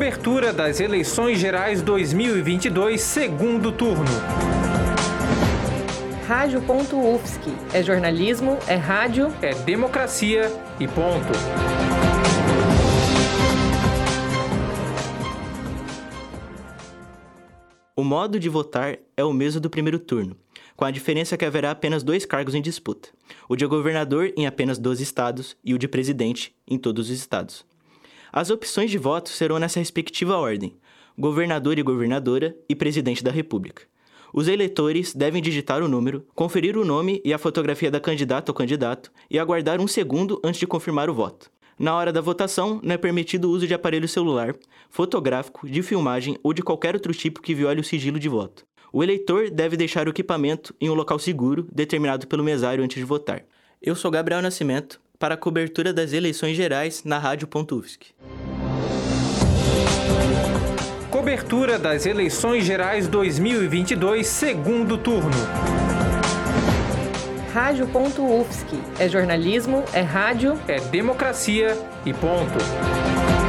Cobertura das eleições gerais 2022, segundo turno. Rádio.UFSC. É jornalismo, é rádio, é democracia e ponto. O modo de votar é o mesmo do primeiro turno, com a diferença que haverá apenas dois cargos em disputa: o de governador em apenas 12 estados e o de presidente em todos os estados. As opções de voto serão nessa respectiva ordem: governador e governadora e presidente da República. Os eleitores devem digitar o número, conferir o nome e a fotografia da candidata ou candidato e aguardar um segundo antes de confirmar o voto. Na hora da votação, não é permitido o uso de aparelho celular, fotográfico, de filmagem ou de qualquer outro tipo que viole o sigilo de voto. O eleitor deve deixar o equipamento em um local seguro, determinado pelo mesário antes de votar. Eu sou Gabriel Nascimento, para a cobertura das eleições gerais na Rádio.UFSC. Cobertura das eleições gerais 2022, segundo turno. Rádio.UFSC. É jornalismo, é rádio, é democracia e ponto.